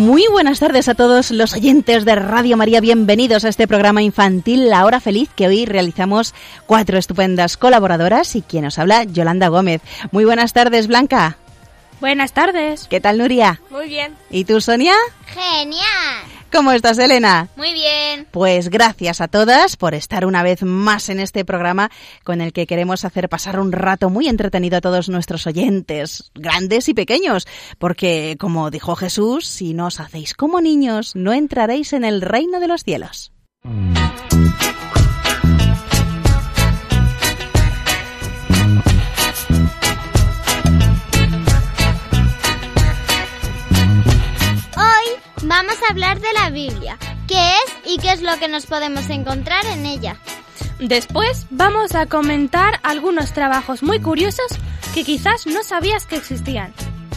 Muy buenas tardes a todos los oyentes de Radio María. Bienvenidos a este programa infantil La Hora Feliz que hoy realizamos cuatro estupendas colaboradoras y quien os habla, Yolanda Gómez. Muy buenas tardes, Blanca. Buenas tardes. ¿Qué tal, Nuria? Muy bien. ¿Y tú, Sonia? Genial. ¿Cómo estás, Elena? Muy bien. Pues gracias a todas por estar una vez más en este programa con el que queremos hacer pasar un rato muy entretenido a todos nuestros oyentes, grandes y pequeños, porque como dijo Jesús, si no os hacéis como niños, no entraréis en el reino de los cielos. Vamos a hablar de la Biblia, qué es y qué es lo que nos podemos encontrar en ella. Después vamos a comentar algunos trabajos muy curiosos que quizás no sabías que existían.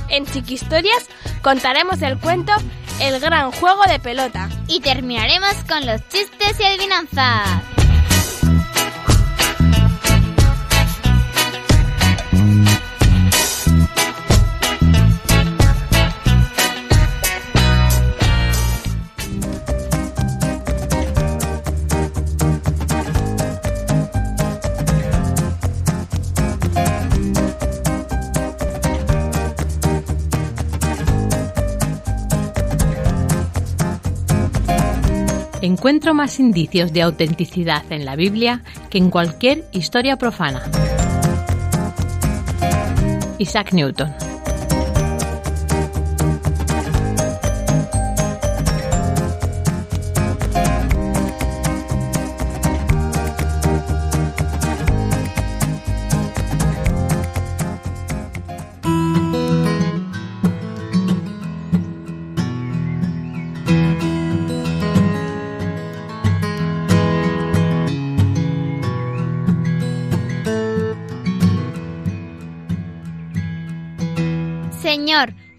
En Chiquistorias contaremos el cuento El gran juego de pelota. Y terminaremos con los chistes y adivinanzas. Encuentro más indicios de autenticidad en la Biblia que en cualquier historia profana. Isaac Newton.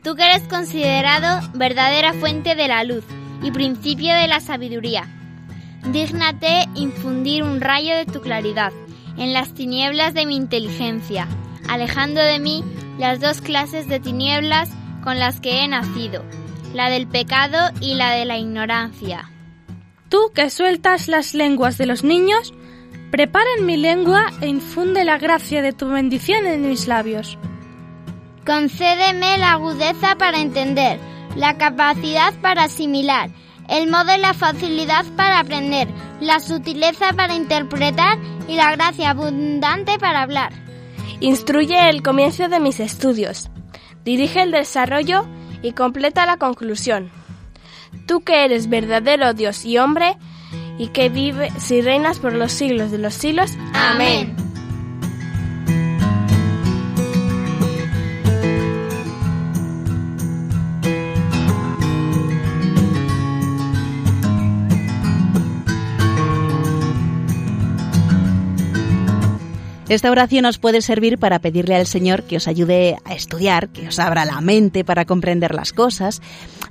Tú que eres considerado verdadera fuente de la luz y principio de la sabiduría, dígnate infundir un rayo de tu claridad en las tinieblas de mi inteligencia, alejando de mí las dos clases de tinieblas con las que he nacido, la del pecado y la de la ignorancia. Tú que sueltas las lenguas de los niños, prepara en mi lengua e infunde la gracia de tu bendición en mis labios. Concédeme la agudeza para entender, la capacidad para asimilar, el modo y la facilidad para aprender, la sutileza para interpretar y la gracia abundante para hablar. Instruye el comienzo de mis estudios, dirige el desarrollo y completa la conclusión. Tú que eres verdadero Dios y hombre, y que vives y reinas por los siglos de los siglos. Amén. Esta oración os puede servir para pedirle al Señor que os ayude a estudiar, que os abra la mente para comprender las cosas.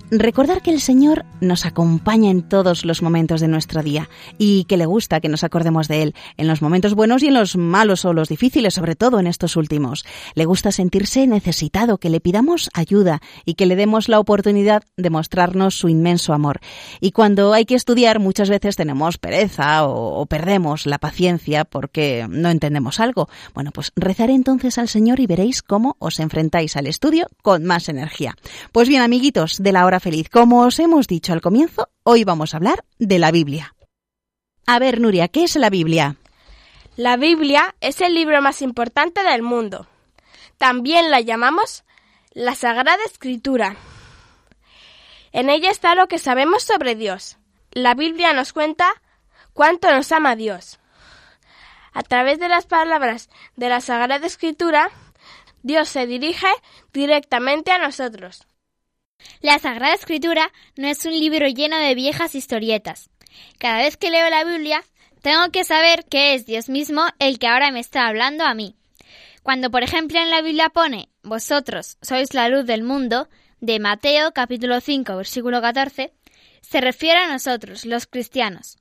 Recordar que el Señor nos acompaña en todos los momentos de nuestro día y que le gusta que nos acordemos de Él, en los momentos buenos y en los malos o los difíciles, sobre todo en estos últimos. Le gusta sentirse necesitado, que le pidamos ayuda y que le demos la oportunidad de mostrarnos su inmenso amor. Y cuando hay que estudiar, muchas veces tenemos pereza o, o perdemos la paciencia porque no entendemos. Bueno, pues rezaré entonces al Señor y veréis cómo os enfrentáis al estudio con más energía. Pues bien, amiguitos de la hora feliz, como os hemos dicho al comienzo, hoy vamos a hablar de la Biblia. A ver, Nuria, ¿qué es la Biblia? La Biblia es el libro más importante del mundo. También la llamamos la Sagrada Escritura. En ella está lo que sabemos sobre Dios. La Biblia nos cuenta cuánto nos ama Dios. A través de las palabras de la Sagrada Escritura, Dios se dirige directamente a nosotros. La Sagrada Escritura no es un libro lleno de viejas historietas. Cada vez que leo la Biblia, tengo que saber que es Dios mismo el que ahora me está hablando a mí. Cuando, por ejemplo, en la Biblia pone, vosotros sois la luz del mundo, de Mateo capítulo 5 versículo 14, se refiere a nosotros, los cristianos.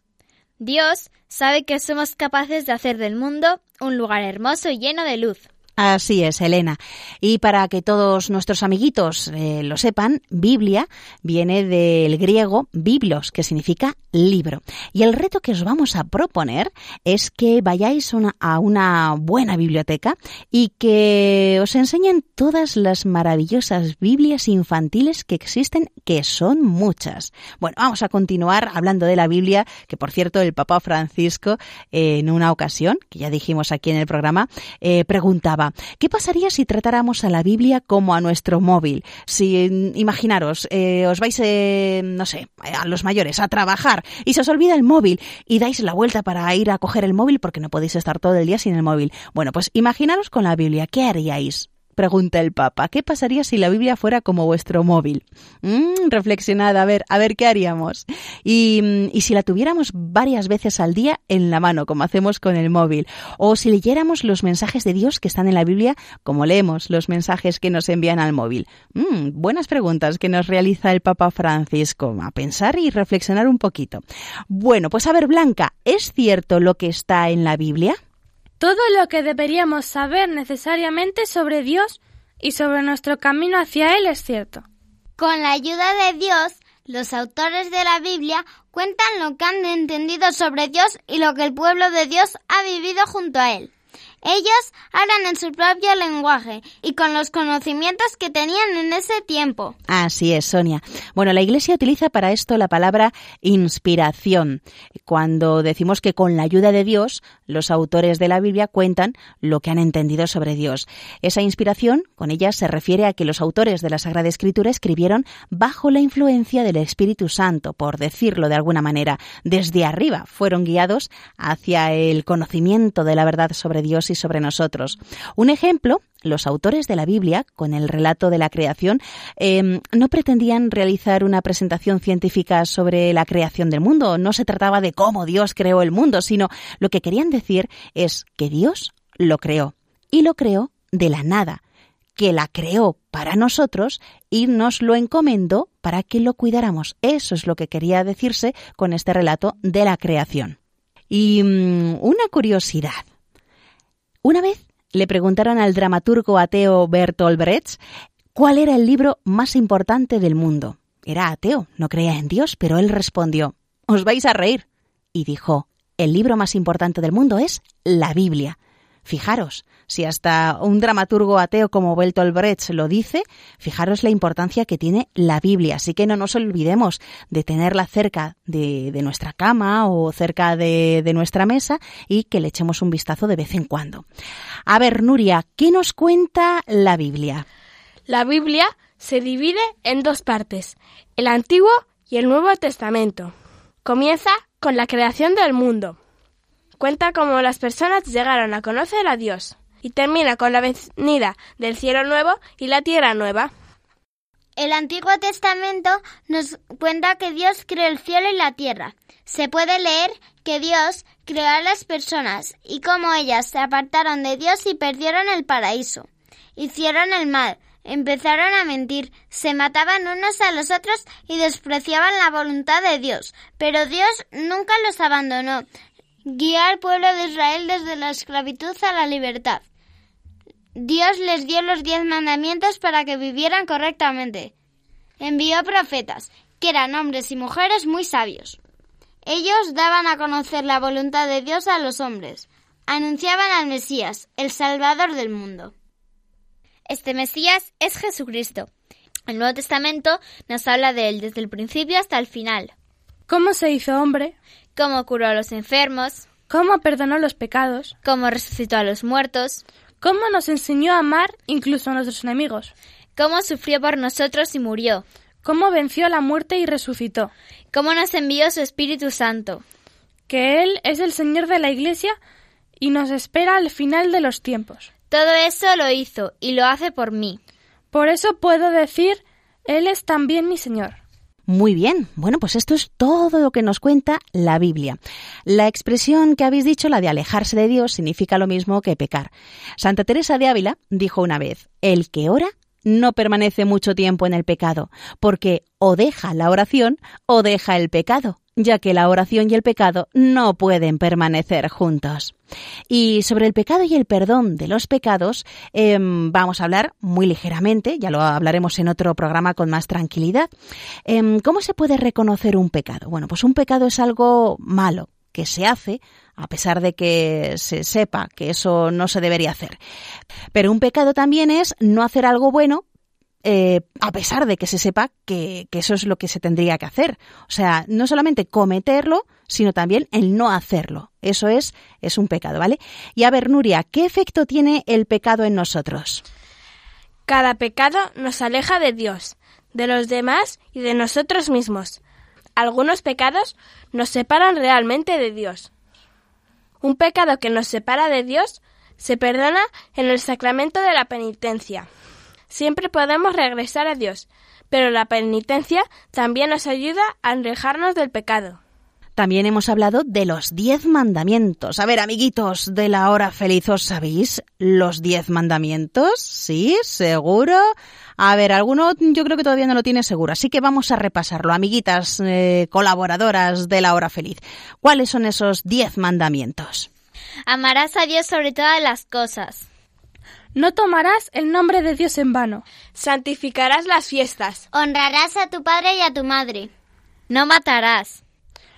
Dios sabe que somos capaces de hacer del mundo un lugar hermoso y lleno de luz. Así es, Elena. Y para que todos nuestros amiguitos eh, lo sepan, Biblia viene del griego biblos, que significa libro. Y el reto que os vamos a proponer es que vayáis a una buena biblioteca y que os enseñen todas las maravillosas Biblias infantiles que existen, que son muchas. Bueno, vamos a continuar hablando de la Biblia, que por cierto el Papa Francisco en una ocasión, que ya dijimos aquí en el programa, eh, preguntaba ¿qué pasaría si tratáramos a la Biblia como a nuestro móvil? Si, imaginaros, eh, os vais, eh, no sé, a los mayores, a trabajar y se os olvida el móvil y dais la vuelta para ir a coger el móvil porque no podéis estar todo el día sin el móvil. Bueno, pues imaginaros con la Biblia, ¿qué haríais? Pregunta el Papa. ¿Qué pasaría si la Biblia fuera como vuestro móvil? Mm, reflexionad, a ver, a ver qué haríamos. Y, mm, y, si la tuviéramos varias veces al día en la mano, como hacemos con el móvil. O si leyéramos los mensajes de Dios que están en la Biblia, como leemos los mensajes que nos envían al móvil. Mm, buenas preguntas que nos realiza el Papa Francisco. A pensar y reflexionar un poquito. Bueno, pues a ver, Blanca, ¿es cierto lo que está en la Biblia? Todo lo que deberíamos saber necesariamente sobre Dios y sobre nuestro camino hacia Él es cierto. Con la ayuda de Dios, los autores de la Biblia cuentan lo que han entendido sobre Dios y lo que el pueblo de Dios ha vivido junto a Él. Ellos hablan en su propio lenguaje y con los conocimientos que tenían en ese tiempo. Así es, Sonia. Bueno, la Iglesia utiliza para esto la palabra inspiración. Cuando decimos que con la ayuda de Dios, los autores de la Biblia cuentan lo que han entendido sobre Dios. Esa inspiración, con ella se refiere a que los autores de la Sagrada Escritura escribieron bajo la influencia del Espíritu Santo, por decirlo de alguna manera. Desde arriba fueron guiados hacia el conocimiento de la verdad sobre Dios sobre nosotros. Un ejemplo los autores de la Biblia, con el relato de la creación, em, no pretendían realizar una presentación científica sobre la creación del mundo. No se trataba de cómo Dios creó el mundo, sino lo que querían decir es que Dios lo creó. Y lo creó de la nada, que la creó para nosotros y nos lo encomendó para que lo cuidáramos. Eso es lo que quería decirse con este relato de la creación. Y mm, una curiosidad. Una vez le preguntaron al dramaturgo ateo Bertolt Brecht cuál era el libro más importante del mundo. Era ateo, no creía en Dios, pero él respondió, os vais a reír. Y dijo, el libro más importante del mundo es la Biblia. Fijaros, si hasta un dramaturgo ateo como Bertolt Brecht lo dice, fijaros la importancia que tiene la Biblia. Así que no nos olvidemos de tenerla cerca de, nuestra cama o cerca de, de nuestra mesa y que le echemos un vistazo de vez en cuando. A ver, Nuria, ¿qué nos cuenta la Biblia? La Biblia se divide en dos partes, el Antiguo y el Nuevo Testamento. Comienza con la creación del mundo cuenta cómo las personas llegaron a conocer a Dios y termina con la venida del cielo nuevo y la tierra nueva. El Antiguo Testamento nos cuenta que Dios creó el cielo y la tierra. Se puede leer que Dios creó a las personas y cómo ellas se apartaron de Dios y perdieron el paraíso. Hicieron el mal, empezaron a mentir, se mataban unos a los otros y despreciaban la voluntad de Dios. Pero Dios nunca los abandonó, guió al pueblo de Israel desde la esclavitud a la libertad. Dios les dio los diez mandamientos para que vivieran correctamente. Envió profetas, que eran hombres y mujeres muy sabios. Ellos daban a conocer la voluntad de Dios a los hombres. Anunciaban al Mesías, el Salvador del mundo. Este Mesías es Jesucristo. El Nuevo Testamento nos habla de él desde el principio hasta el final. ¿Cómo se hizo hombre? Cómo curó a los enfermos, cómo perdonó los pecados, cómo resucitó a los muertos, cómo nos enseñó a amar incluso a nuestros enemigos, cómo sufrió por nosotros y murió, cómo venció a la muerte y resucitó, cómo nos envió su Espíritu Santo, que Él es el Señor de la Iglesia y nos espera al final de los tiempos. Todo eso lo hizo y lo hace por mí. Por eso puedo decir Él es también mi Señor. Muy bien, bueno, pues esto es todo lo que nos cuenta la Biblia. La expresión que habéis dicho, la de alejarse de Dios, significa lo mismo que pecar. Santa Teresa de Ávila dijo una vez, el que ora no permanece mucho tiempo en el pecado, porque o deja la oración o deja el pecado ya que la oración y el pecado no pueden permanecer juntos. Y sobre el pecado y el perdón de los pecados em, vamos a hablar muy ligeramente, ya lo hablaremos en otro programa con más tranquilidad. Em, ¿Cómo se puede reconocer un pecado? Bueno, pues un pecado es algo malo que se hace a pesar de que se sepa que eso no se debería hacer. Pero un pecado también es no hacer algo bueno eh, a pesar de que se sepa que, eso es lo que se tendría que hacer. O sea, no solamente cometerlo, sino también el no hacerlo. Eso es, es un pecado, ¿vale? Y a ver, Nuria, ¿qué efecto tiene el pecado en nosotros? Cada pecado nos aleja de Dios, de los demás y de nosotros mismos. Algunos pecados nos separan realmente de Dios. Un pecado que nos separa de Dios se perdona en el sacramento de la penitencia. Siempre podemos regresar a Dios, pero la penitencia también nos ayuda a alejarnos del pecado. También hemos hablado de los diez mandamientos. A ver, amiguitos de la hora feliz, ¿os sabéis los diez mandamientos? ¿Sí? ¿Seguro? A ver, alguno yo creo que todavía no lo tiene seguro, así que vamos a repasarlo. Amiguitas eh, colaboradoras de la hora feliz, ¿cuáles son esos diez mandamientos? Amarás a Dios sobre todas las cosas. No tomarás el nombre de Dios en vano. Santificarás las fiestas. Honrarás a tu padre y a tu madre. No matarás.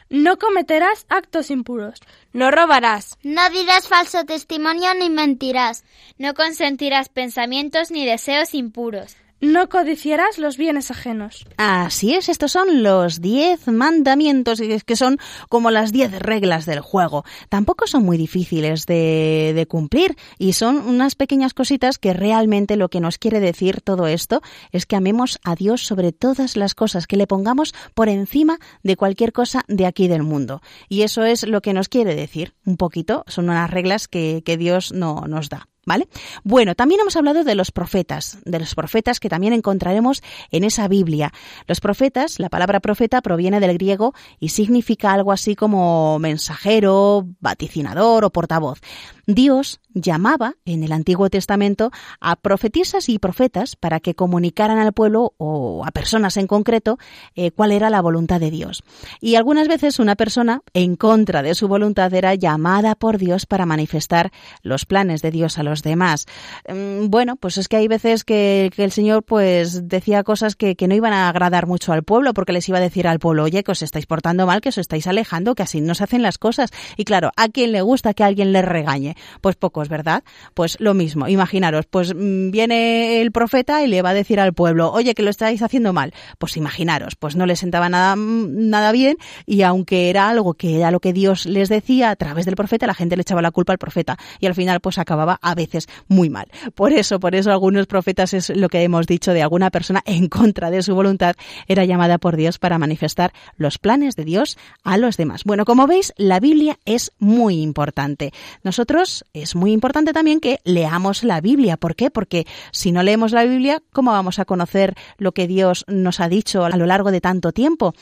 No cometerás actos impuros. No robarás. No dirás falso testimonio ni mentirás. No consentirás pensamientos ni deseos impuros. No codiciarás los bienes ajenos. Así es, estos son los diez mandamientos, que son como las diez reglas del juego. Tampoco son muy difíciles de, de, cumplir y son unas pequeñas cositas que realmente lo que nos quiere decir todo esto es que amemos a Dios sobre todas las cosas, que le pongamos por encima de cualquier cosa de aquí del mundo. Y eso es lo que nos quiere decir un poquito, son unas reglas que, que Dios no, nos da. ¿Vale? Bueno, también hemos hablado de los profetas, de los profetas que también encontraremos en esa Biblia. Los profetas, la palabra profeta proviene del griego y significa algo así como mensajero, vaticinador o portavoz. Dios llamaba en el Antiguo Testamento a profetisas y profetas para que comunicaran al pueblo o a personas en concreto eh, cuál era la voluntad de Dios. Y algunas veces una persona en contra de su voluntad era llamada por Dios para manifestar los planes de Dios a los demás. Mm, bueno, pues es que hay veces que, el Señor pues decía cosas que, no iban a agradar mucho al pueblo porque les iba a decir al pueblo, oye, que os estáis portando mal, que os estáis alejando, que así no se hacen las cosas. Y claro, ¿a quién le gusta que alguien le regañe? Pues pocos, ¿verdad? Pues lo mismo, imaginaros, pues mm, viene el profeta y le va a decir al pueblo, oye, que lo estáis haciendo mal. Pues imaginaros, pues no le sentaba nada, mm, nada bien y aunque era algo que era lo que Dios les decía a través del profeta, la gente le echaba la culpa al profeta y al final pues acababa a veces muy mal. Por eso, por eso algunos profetas es lo que hemos dicho de alguna persona en contra de su voluntad era llamada por Dios para manifestar los planes de Dios a los demás. Bueno, como veis, la Biblia es muy importante. Nosotros es muy importante también que leamos la Biblia. ¿Por qué? Porque si no leemos la Biblia, ¿cómo vamos a conocer lo que Dios nos ha dicho a lo largo de tanto tiempo?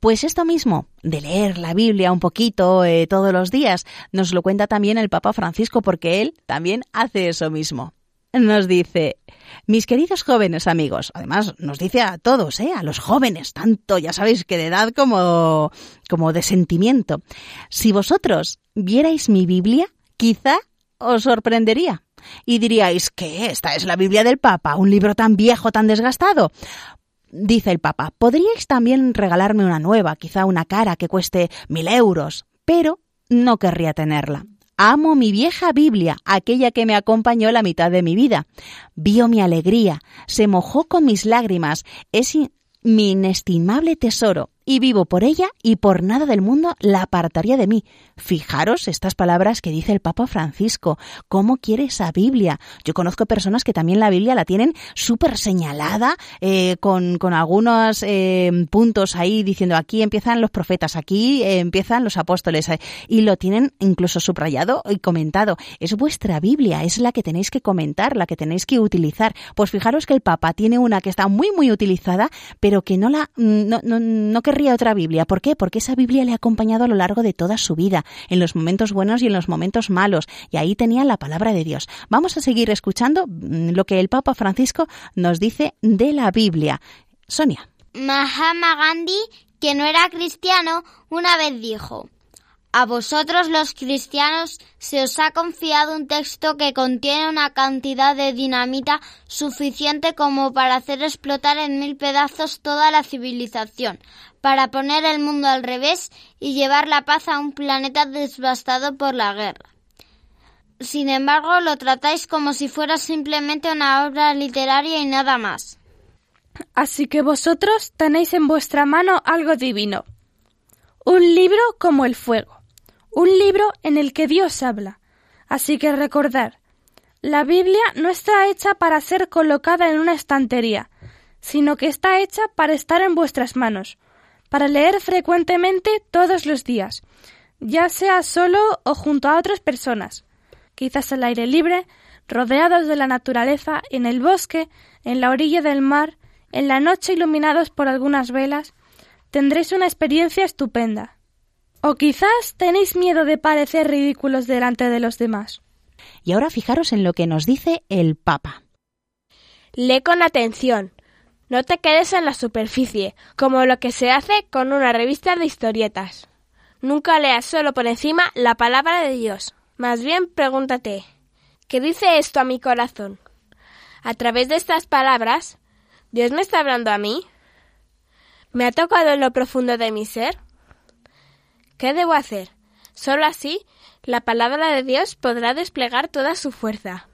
Pues esto mismo, de leer la Biblia un poquito eh, todos los días, nos lo cuenta también el Papa Francisco, porque él también hace eso mismo. Nos dice, mis queridos jóvenes amigos, además nos dice a todos, ¿eh? a los jóvenes, tanto ya sabéis que de edad como, como de sentimiento, si vosotros vierais mi Biblia, quizá os sorprendería. Y diríais que esta es la Biblia del Papa, un libro tan viejo, tan desgastado. Dice el Papa, podríais también regalarme una nueva, quizá una cara que cueste mil euros, pero no querría tenerla. Amo mi vieja Biblia, aquella que me acompañó la mitad de mi vida. Vio mi alegría, se mojó con mis lágrimas, es mi inestimable tesoro y vivo por ella y por nada del mundo la apartaría de mí. Fijaros estas palabras que dice el Papa Francisco. ¿Cómo quiere esa Biblia? Yo conozco personas que también la Biblia la tienen súper señalada, eh, con, con, algunos eh, puntos ahí diciendo aquí empiezan los profetas, aquí eh, empiezan los apóstoles, eh, y lo tienen incluso subrayado y comentado. Es vuestra Biblia, es la que tenéis que comentar, la que tenéis que utilizar. Pues fijaros que el Papa tiene una que está muy, muy utilizada, pero que no la, no, no, no querría otra Biblia. ¿Por qué? Porque esa Biblia le ha acompañado a lo largo de toda su vida, en los momentos buenos y en los momentos malos, y ahí tenía la palabra de Dios. Vamos a seguir escuchando mm, lo que el Papa Francisco nos dice de la Biblia. Sonia. Mahatma Gandhi, que no era cristiano, una vez dijo, a vosotros los cristianos se os ha confiado un texto que contiene una cantidad de dinamita suficiente como para hacer explotar en mil pedazos toda la civilización, para poner el mundo al revés y llevar la paz a un planeta devastado por la guerra. Sin embargo, lo tratáis como si fuera simplemente una obra literaria y nada más. Así que vosotros tenéis en vuestra mano algo divino. Un libro como el fuego un libro en el que Dios habla. Así que recordar, la Biblia no está hecha para ser colocada en una estantería, sino que está hecha para estar en vuestras manos, para leer frecuentemente todos los días, ya sea solo o junto a otras personas, quizás al aire libre, rodeados de la naturaleza, en el bosque, en la orilla del mar, en la noche iluminados por algunas velas, tendréis una experiencia estupenda. O quizás tenéis miedo de parecer ridículos delante de los demás. Y ahora fijaros en lo que nos dice el Papa. Lee con atención. No te quedes en la superficie, como lo que se hace con una revista de historietas. Nunca leas solo por encima la palabra de Dios. Más bien pregúntate, ¿qué dice esto a mi corazón? A través de estas palabras, ¿Dios me está hablando a mí? ¿Me ha tocado en lo profundo de mi ser? ¿Qué debo hacer? Solo así la palabra de Dios podrá desplegar toda su fuerza.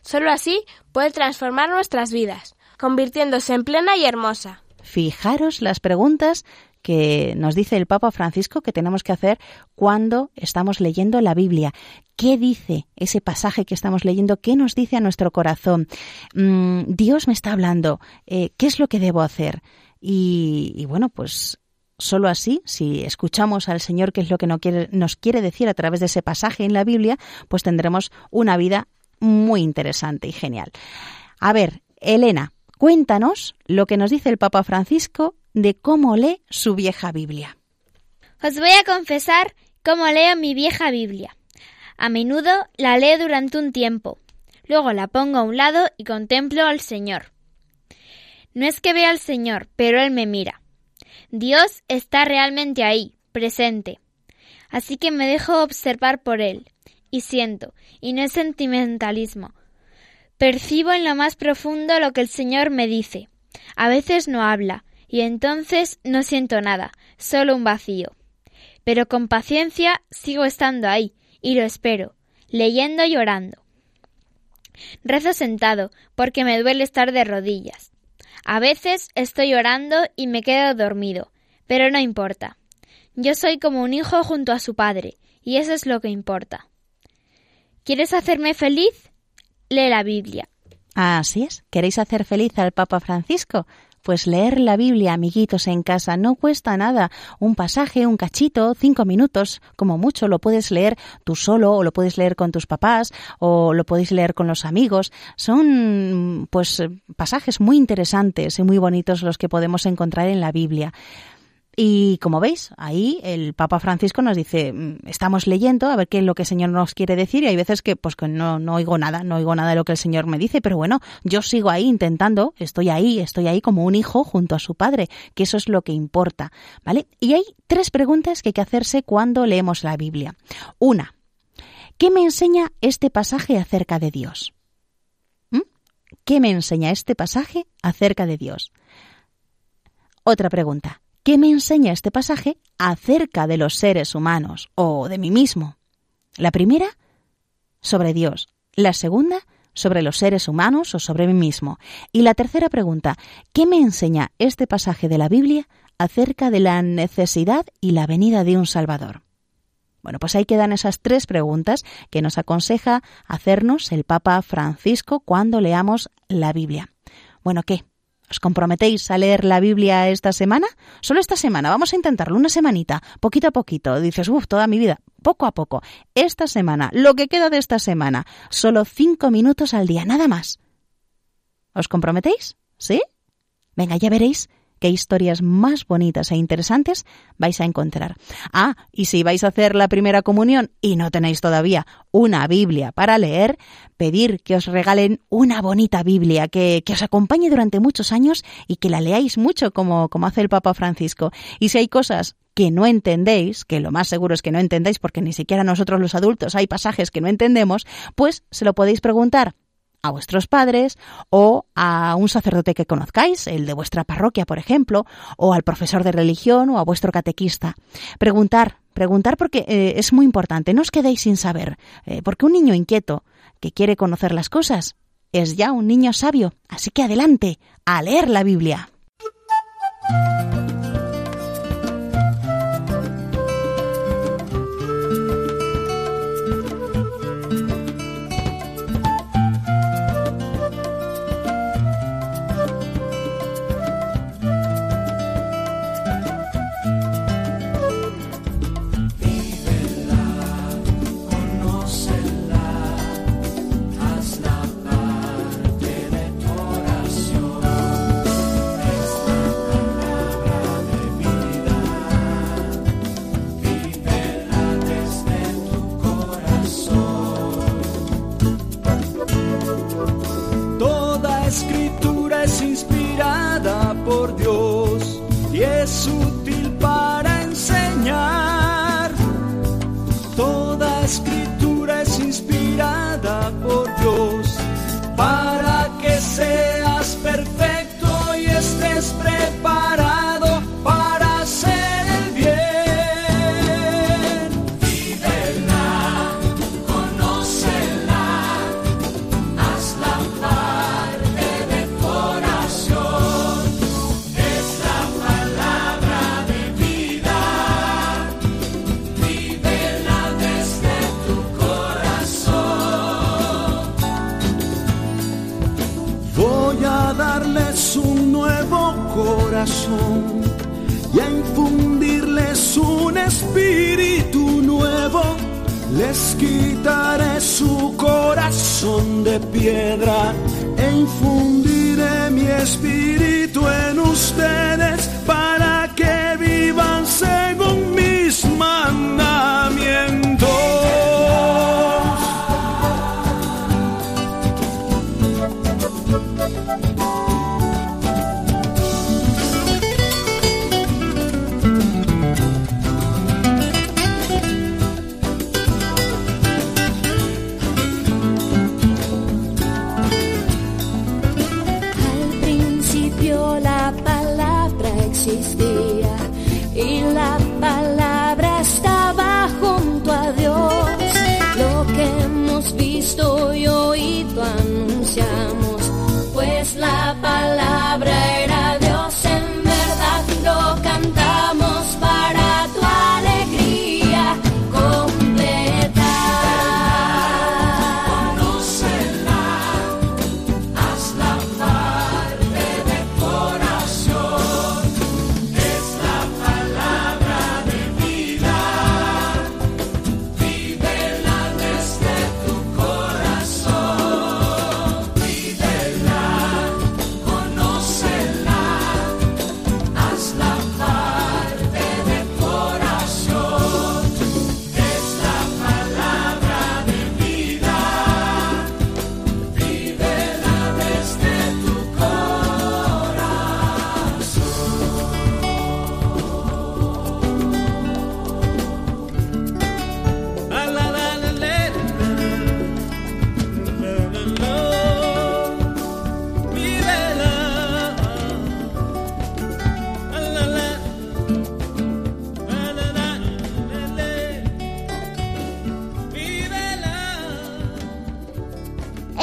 Solo así puede transformar nuestras vidas, convirtiéndose en plena y hermosa. Fijaros las preguntas que nos dice el Papa Francisco que tenemos que hacer cuando estamos leyendo la Biblia. ¿Qué dice ese pasaje que estamos leyendo? ¿Qué nos dice a nuestro corazón? Mm, Dios me está hablando. Eh, ¿Qué es lo que debo hacer? Y, y bueno, pues Solo así, si escuchamos al Señor qué es lo que nos quiere decir a través de ese pasaje en la Biblia, pues tendremos una vida muy interesante y genial. A ver, Elena, cuéntanos lo que nos dice el Papa Francisco de cómo lee su vieja Biblia. Os voy a confesar cómo leo mi vieja Biblia. A menudo la leo durante un tiempo, luego la pongo a un lado y contemplo al Señor. No es que vea al Señor, pero Él me mira. Dios está realmente ahí, presente. Así que me dejo observar por Él, y siento, y no es sentimentalismo. Percibo en lo más profundo lo que el Señor me dice. A veces no habla, y entonces no siento nada, solo un vacío. Pero con paciencia sigo estando ahí, y lo espero, leyendo y orando. Rezo sentado, porque me duele estar de rodillas. A veces estoy orando y me quedo dormido, pero no importa. Yo soy como un hijo junto a su padre, y eso es lo que importa. ¿Quieres hacerme feliz? Lee la Biblia. Así es. ¿Queréis hacer feliz al Papa Francisco? Pues leer la Biblia, amiguitos, en casa no cuesta nada. Un pasaje, un cachito, cinco minutos, como mucho, lo puedes leer tú solo, o lo puedes leer con tus papás, o lo podéis leer con los amigos. Son, pues, pasajes muy interesantes y muy bonitos los que podemos encontrar en la Biblia. Y como veis, ahí el Papa Francisco nos dice, mm, estamos leyendo a ver qué es lo que el Señor nos quiere decir y hay veces que pues que no, no oigo nada, no oigo nada de lo que el Señor me dice, pero bueno, yo sigo ahí intentando, estoy ahí, estoy ahí como un hijo junto a su padre, que eso es lo que importa, ¿vale? Y hay tres preguntas que hay que hacerse cuando leemos la Biblia. Una, ¿qué me enseña este pasaje acerca de Dios? ¿Mm? ¿Qué me enseña este pasaje acerca de Dios? Otra pregunta, ¿Qué me enseña este pasaje acerca de los seres humanos o de mí mismo? La primera, sobre Dios. La segunda, sobre los seres humanos o sobre mí mismo? Y la tercera pregunta, ¿qué me enseña este pasaje de la Biblia acerca de la necesidad y la venida de un Salvador? Bueno, pues ahí quedan esas tres preguntas que nos aconseja hacernos el Papa Francisco cuando leamos la Biblia. Bueno, ¿qué? ¿Os comprometéis a leer la Biblia esta semana? Solo esta semana, vamos a intentarlo, una semanita, poquito a poquito. Dices, uff, toda mi vida, poco a poco. Esta semana, lo que queda de esta semana, solo cinco minutos al día, nada más. ¿Os comprometéis? ¿Sí? Venga, ya veréis qué historias más bonitas e interesantes vais a encontrar. Ah, y si vais a hacer la primera comunión y no tenéis todavía una Biblia para leer, pedir que os regalen una bonita Biblia que, os acompañe durante muchos años y que la leáis mucho como, como hace el Papa Francisco. Y si hay cosas que no entendéis, que lo más seguro es que no entendéis porque ni siquiera nosotros los adultos hay pasajes que no entendemos, pues se lo podéis preguntar a vuestros padres o a un sacerdote que conozcáis, el de vuestra parroquia, por ejemplo, o al profesor de religión o a vuestro catequista. Preguntar, preguntar porque eh, es muy importante, no os quedéis sin saber, eh, porque un niño inquieto que quiere conocer las cosas es ya un niño sabio, así que adelante, a leer la Biblia.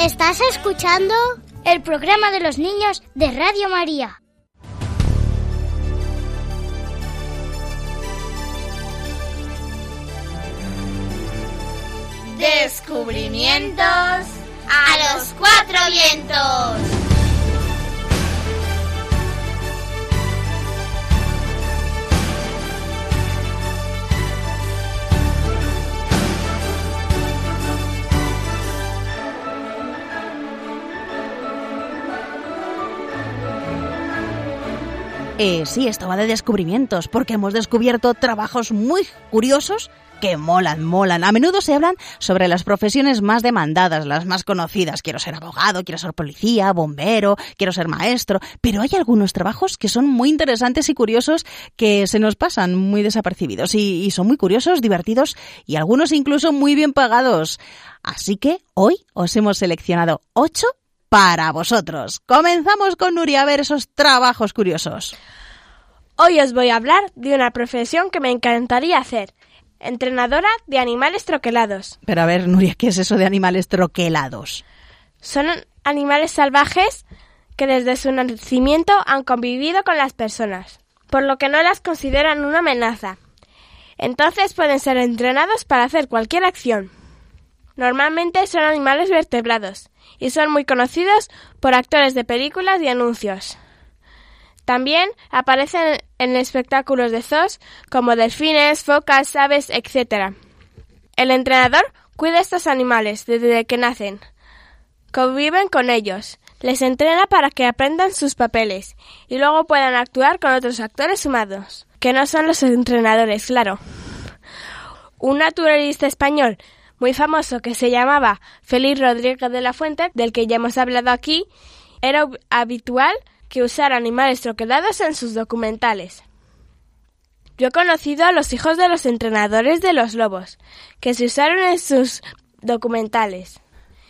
¿Estás escuchando? El programa de los niños de Radio María. Descubrimientos a los cuatro vientos. Eh, sí, esto va de descubrimientos, porque hemos descubierto trabajos muy curiosos que molan, molan. A menudo se hablan sobre las profesiones más demandadas, las más conocidas. Quiero ser abogado, quiero ser policía, bombero, quiero ser maestro. Pero hay algunos trabajos que son muy interesantes y curiosos que se nos pasan muy desapercibidos y, y son muy curiosos, divertidos y algunos incluso muy bien pagados. Así que hoy os hemos seleccionado ocho para vosotros. Comenzamos con Nuria a ver esos trabajos curiosos. Hoy os voy a hablar de una profesión que me encantaría hacer. Entrenadora de animales troquelados. Pero a ver, Nuria, ¿qué es eso de animales troquelados? Son animales salvajes que desde su nacimiento han convivido con las personas, por lo que no las consideran una amenaza. Entonces pueden ser entrenados para hacer cualquier acción. Normalmente son animales vertebrados y son muy conocidos por actores de películas y anuncios. También aparecen en espectáculos de zoos como delfines, focas, aves, etc. El entrenador cuida a estos animales desde que nacen. Conviven con ellos, les entrena para que aprendan sus papeles y luego puedan actuar con otros actores humanos, que no son los entrenadores, claro. Un naturalista español muy famoso que se llamaba Félix Rodríguez de la Fuente, del que ya hemos hablado aquí, era habitual que usara animales troquelados en sus documentales. Yo he conocido a los hijos de los entrenadores de los lobos, que se usaron en sus documentales.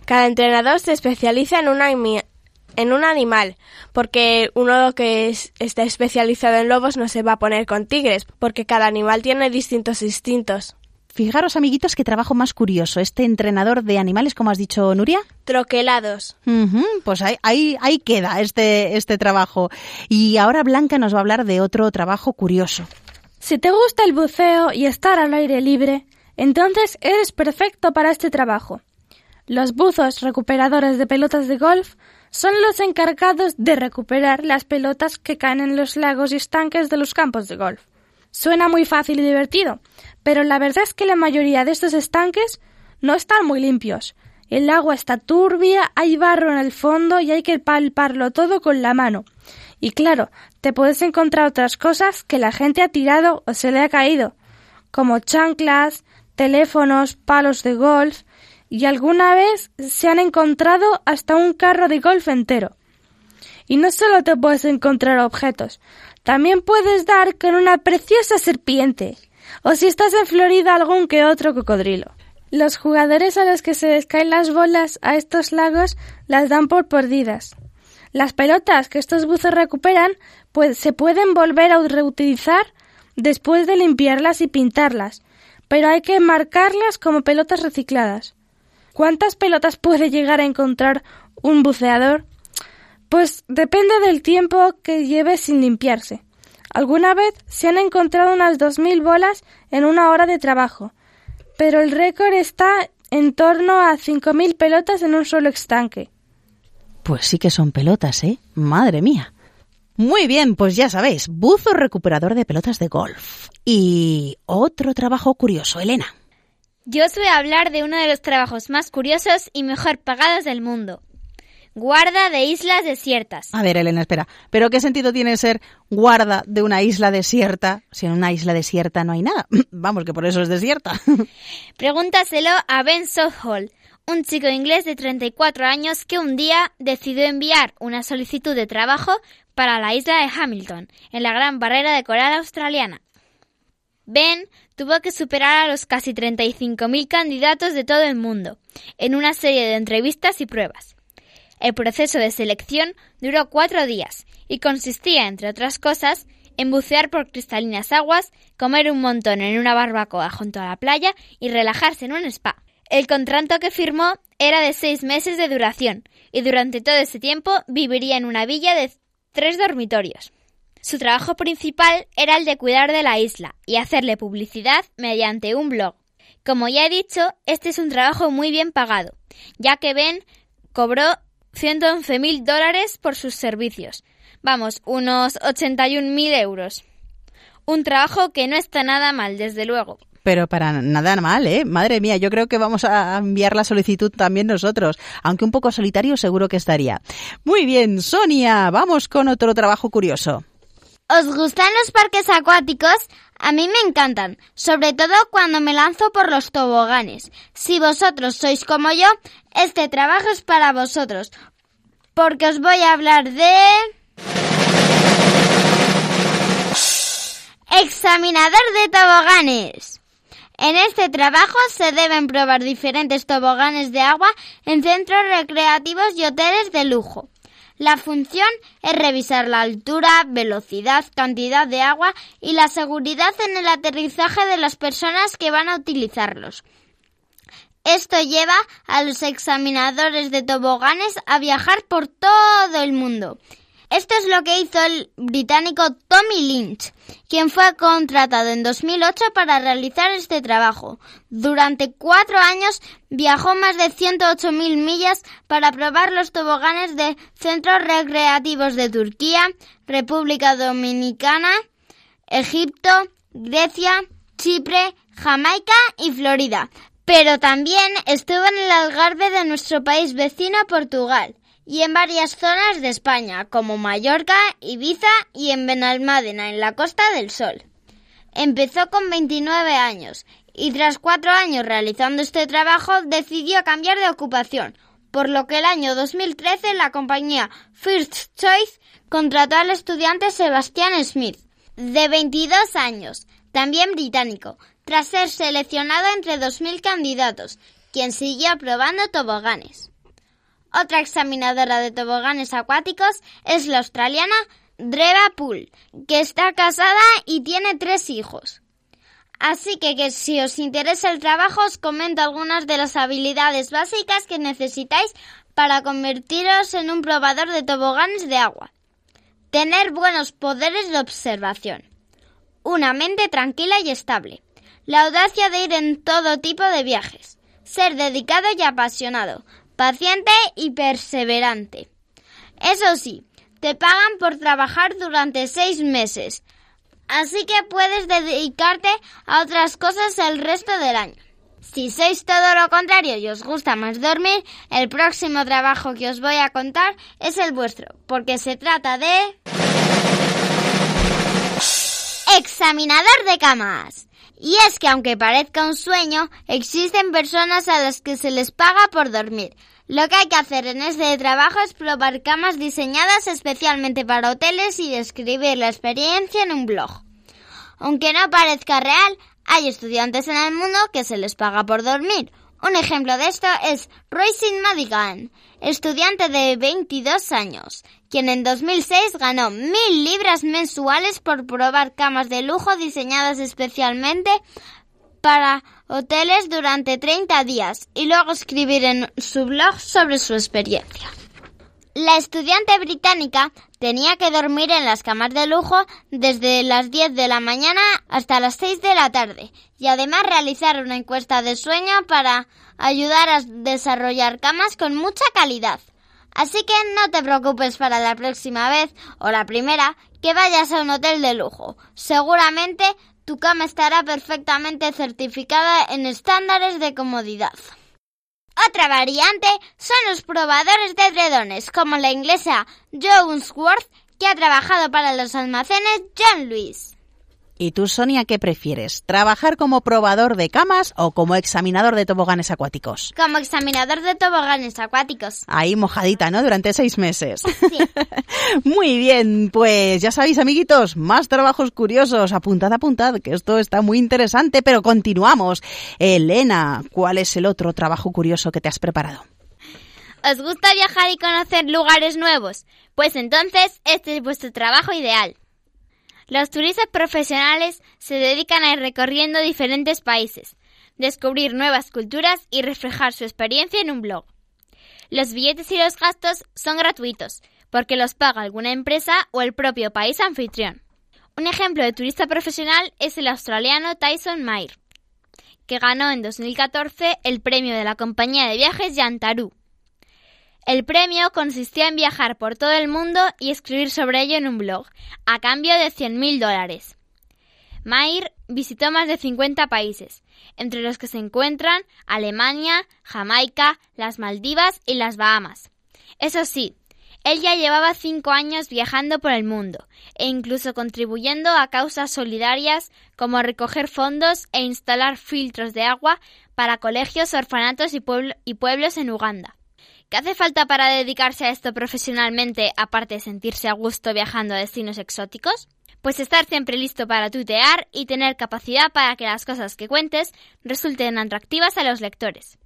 Cada entrenador se especializa en, un animal, porque uno que está especializado en lobos no se va a poner con tigres, porque cada animal tiene distintos instintos. Fijaros, amiguitos, qué trabajo más curioso. Este entrenador de animales, como has dicho, Nuria. Troquelados. pues ahí, ahí, ahí queda este, este trabajo. Y ahora Blanca nos va a hablar de otro trabajo curioso. Si te gusta el buceo y estar al aire libre, entonces eres perfecto para este trabajo. Los buzos recuperadores de pelotas de golf son los encargados de recuperar las pelotas que caen en los lagos y estanques de los campos de golf. Suena muy fácil y divertido, pero la verdad es que la mayoría de estos estanques no están muy limpios. El agua está turbia, hay barro en el fondo y hay que palparlo todo con la mano. Y claro, te puedes encontrar otras cosas que la gente ha tirado o se le ha caído, como chanclas, teléfonos, palos de golf, y alguna vez se han encontrado hasta un carro de golf entero. Y no solo te puedes encontrar objetos, también puedes dar con una preciosa serpiente, o si estás en Florida algún que otro cocodrilo. Los jugadores a los que se les caen las bolas a estos lagos las dan por perdidas. Las pelotas que estos buzos recuperan pues, se pueden volver a reutilizar después de limpiarlas y pintarlas, pero hay que marcarlas como pelotas recicladas. ¿Cuántas pelotas puede llegar a encontrar un buceador? Pues depende del tiempo que lleve sin limpiarse. Alguna vez se han encontrado unas dos mil bolas en una hora de trabajo, pero el récord está en torno a cinco mil pelotas en un solo estanque. Pues sí que son pelotas, ¿eh? Madre mía. Muy bien, pues ya sabéis, buzo recuperador de pelotas de golf. Y otro trabajo curioso, Elena. Yo os voy a hablar de uno de los trabajos más curiosos y mejor pagados del mundo, Guarda de islas desiertas. A ver, Elena, espera. ¿Pero qué sentido tiene ser guarda de una isla desierta si en una isla desierta no hay nada? Vamos, que por eso es desierta. Pregúntaselo a Ben Southall, un chico inglés de 34 años que un día decidió enviar una solicitud de trabajo para la isla de Hamilton, en la gran barrera de coral australiana. Ben tuvo que superar a los casi 35.000 candidatos de todo el mundo, en una serie de entrevistas y pruebas. El proceso de selección duró cuatro días y consistía, entre otras cosas, en bucear por cristalinas aguas, comer un montón en una barbacoa junto a la playa y relajarse en un spa. El contrato que firmó era de seis meses de duración y durante todo ese tiempo viviría en una villa de tres dormitorios. Su trabajo principal era el de cuidar de la isla y hacerle publicidad mediante un blog. Como ya he dicho, este es un trabajo muy bien pagado, ya que Ben cobró 111 mil dólares por sus servicios. Vamos, unos 81 mil euros. Un trabajo que no está nada mal, desde luego. Pero para nada mal, ¿eh? Madre mía, yo creo que vamos a enviar la solicitud también nosotros, aunque un poco solitario seguro que estaría. Muy bien, Sonia, vamos con otro trabajo curioso. ¿Os gustan los parques acuáticos? A mí me encantan, sobre todo cuando me lanzo por los toboganes. Si vosotros sois como yo, este trabajo es para vosotros, porque os voy a hablar de... Examinador de toboganes. En este trabajo se deben probar diferentes toboganes de agua en centros recreativos y hoteles de lujo. La función es revisar la altura, velocidad, cantidad de agua y la seguridad en el aterrizaje de las personas que van a utilizarlos. Esto lleva a los examinadores de toboganes a viajar por todo el mundo esto es lo que hizo el británico Tommy Lynch, quien fue contratado en 2008 para realizar este trabajo. Durante cuatro años viajó más de 108.000 millas para probar los toboganes de centros recreativos de Turquía, República Dominicana, Egipto, Grecia, Chipre, Jamaica y Florida. Pero también estuvo en el Algarve de nuestro país vecino Portugal y en varias zonas de España, como Mallorca, Ibiza y en Benalmádena, en la Costa del Sol. Empezó con 29 años y tras cuatro años realizando este trabajo decidió cambiar de ocupación, por lo que el año 2013 la compañía First Choice contrató al estudiante Sebastián Smith, de 22 años, también británico, tras ser seleccionado entre 2.000 candidatos, quien siguió probando toboganes. Otra examinadora de toboganes acuáticos es la australiana Dreva Poole, que está casada y tiene tres hijos. Así que, que si os interesa el trabajo os comento algunas de las habilidades básicas que necesitáis para convertiros en un probador de toboganes de agua. Tener buenos poderes de observación. Una mente tranquila y estable. La audacia de ir en todo tipo de viajes. Ser dedicado y apasionado paciente y perseverante. Eso sí, te pagan por trabajar durante seis meses, así que puedes dedicarte a otras cosas el resto del año. Si sois todo lo contrario y os gusta más dormir, el próximo trabajo que os voy a contar es el vuestro, porque se trata de... Examinador de camas. Y es que aunque parezca un sueño, existen personas a las que se les paga por dormir. Lo que hay que hacer en este trabajo es probar camas diseñadas especialmente para hoteles y describir la experiencia en un blog. Aunque no parezca real, hay estudiantes en el mundo que se les paga por dormir. Un ejemplo de esto es Roisin Madigan, estudiante de 22 años, quien en 2006 ganó mil libras mensuales por probar camas de lujo diseñadas especialmente para hoteles durante 30 días y luego escribir en su blog sobre su experiencia. La estudiante británica tenía que dormir en las camas de lujo desde las 10 de la mañana hasta las 6 de la tarde y además realizar una encuesta de sueño para ayudar a desarrollar camas con mucha calidad. Así que no te preocupes para la próxima vez o la primera que vayas a un hotel de lujo. Seguramente tu cama estará perfectamente certificada en estándares de comodidad. Otra variante son los probadores de edredones, como la inglesa Jonesworth, que ha trabajado para los almacenes John Lewis. ¿Y tú, Sonia, qué prefieres? ¿Trabajar como probador de camas o como examinador de toboganes acuáticos? Como examinador de toboganes acuáticos. Ahí mojadita, ¿no? Durante seis meses. Sí. Muy bien, pues ya sabéis, amiguitos, más trabajos curiosos. Apuntad, apuntad, que esto está muy interesante, pero continuamos. Elena, ¿cuál es el otro trabajo curioso que te has preparado? ¿Os gusta viajar y conocer lugares nuevos? Pues entonces este es vuestro trabajo ideal. Los turistas profesionales se dedican a ir recorriendo diferentes países, descubrir nuevas culturas y reflejar su experiencia en un blog. Los billetes y los gastos son gratuitos, porque los paga alguna empresa o el propio país anfitrión. Un ejemplo de turista profesional es el australiano Tyson Mayer, que ganó en 2014 el premio de la compañía de viajes Yantarú. El premio consistía en viajar por todo el mundo y escribir sobre ello en un blog, a cambio de 100.000 dólares. Mayer visitó más de 50 países, entre los que se encuentran Alemania, Jamaica, las Maldivas y las Bahamas. Eso sí, él ya llevaba cinco años viajando por el mundo e incluso contribuyendo a causas solidarias como recoger fondos e instalar filtros de agua para colegios, orfanatos y pueblos en Uganda. ¿Qué hace falta para dedicarse a esto profesionalmente aparte de sentirse a gusto viajando a destinos exóticos? Pues estar siempre listo para tutear y tener capacidad para que las cosas que cuentes resulten atractivas a los lectores.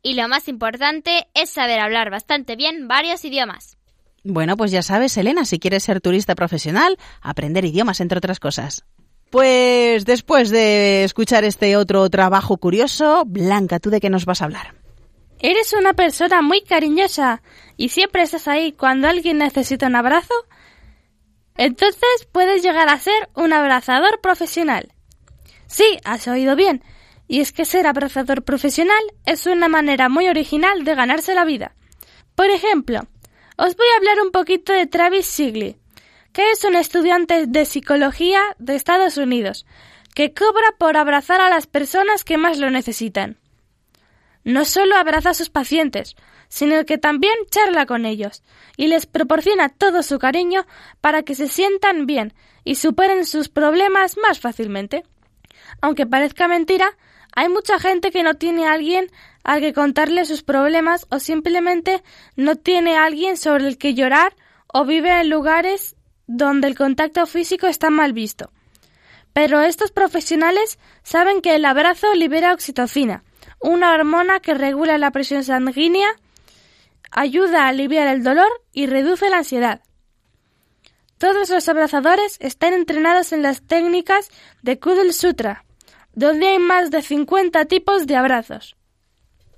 Y lo más importante es saber hablar bastante bien varios idiomas. Bueno, pues ya sabes, Elena, si quieres ser turista profesional, aprender idiomas, entre otras cosas. Pues después de escuchar este otro trabajo curioso, Blanca, ¿tú de qué nos vas a hablar? Eres una persona muy cariñosa y siempre estás ahí cuando alguien necesita un abrazo. Entonces puedes llegar a ser un abrazador profesional. Sí, has oído bien. Y es que ser abrazador profesional es una manera muy original de ganarse la vida. Por ejemplo, os voy a hablar un poquito de Travis Sigley, que es un estudiante de psicología de Estados Unidos, que cobra por abrazar a las personas que más lo necesitan. No solo abraza a sus pacientes, sino que también charla con ellos y les proporciona todo su cariño para que se sientan bien y superen sus problemas más fácilmente. Aunque parezca mentira, hay mucha gente que no tiene a alguien al que contarle sus problemas o simplemente no tiene a alguien sobre el que llorar o vive en lugares donde el contacto físico está mal visto. Pero estos profesionales saben que el abrazo libera oxitocina, una hormona que regula la presión sanguínea, ayuda a aliviar el dolor y reduce la ansiedad. Todos los abrazadores están entrenados en las técnicas de Kudel Sutra, donde hay más de 50 tipos de abrazos.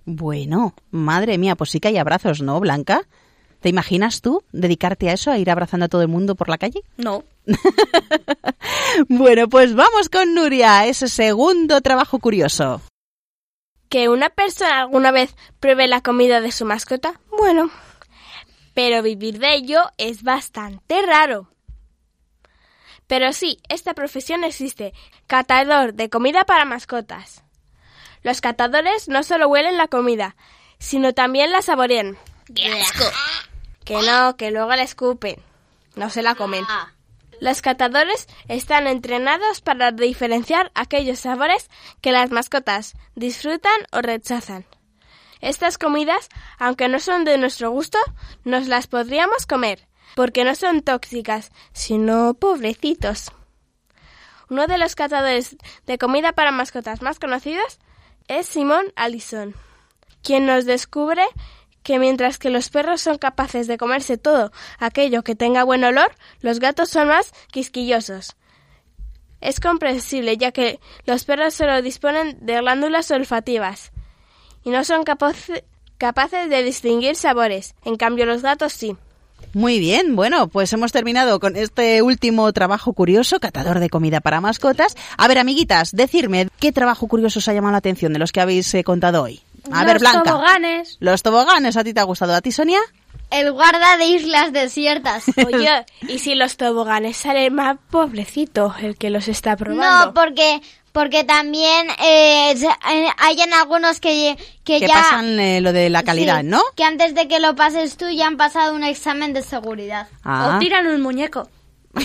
Bueno, madre mía, pues sí que hay abrazos, ¿no, Blanca? ¿Te imaginas tú dedicarte a eso, a ir abrazando a todo el mundo por la calle? No. bueno, pues vamos con Nuria, ese segundo trabajo curioso. ¿Que una persona alguna vez pruebe la comida de su mascota? Bueno, pero vivir de ello es bastante raro. Pero sí, esta profesión existe, catador de comida para mascotas. Los catadores no solo huelen la comida, sino también la saborean. ¡Qué asco! Que no, que luego la escupen. No se la comen. Los catadores están entrenados para diferenciar aquellos sabores que las mascotas disfrutan o rechazan. Estas comidas, aunque no son de nuestro gusto, nos las podríamos comer, porque no son tóxicas, sino pobrecitos. Uno de los catadores de comida para mascotas más conocidos es Simón Allison, quien nos descubre que mientras que los perros son capaces de comerse todo aquello que tenga buen olor, los gatos son más quisquillosos. Es comprensible ya que los perros solo disponen de glándulas olfativas y no son capaces de distinguir sabores, en cambio los gatos sí. Muy bien, bueno, pues hemos terminado con este último trabajo curioso, catador de comida para mascotas. A ver, amiguitas, decirme, ¿qué trabajo curioso os ha llamado la atención de los que habéis eh, contado hoy? A ver, Blanca. Los toboganes. Los toboganes, ¿a ti te ha gustado? ¿A ti, Sonia? El guarda de islas desiertas. Oye, ¿y si los toboganes salen más pobrecito el que los está probando? No, porque porque también eh, eh, hay en algunos que, que, que ya... pasan eh, lo de la calidad, sí, ¿no? Que antes de que lo pases tú ya han pasado un examen de seguridad. Ah. O tiran un muñeco.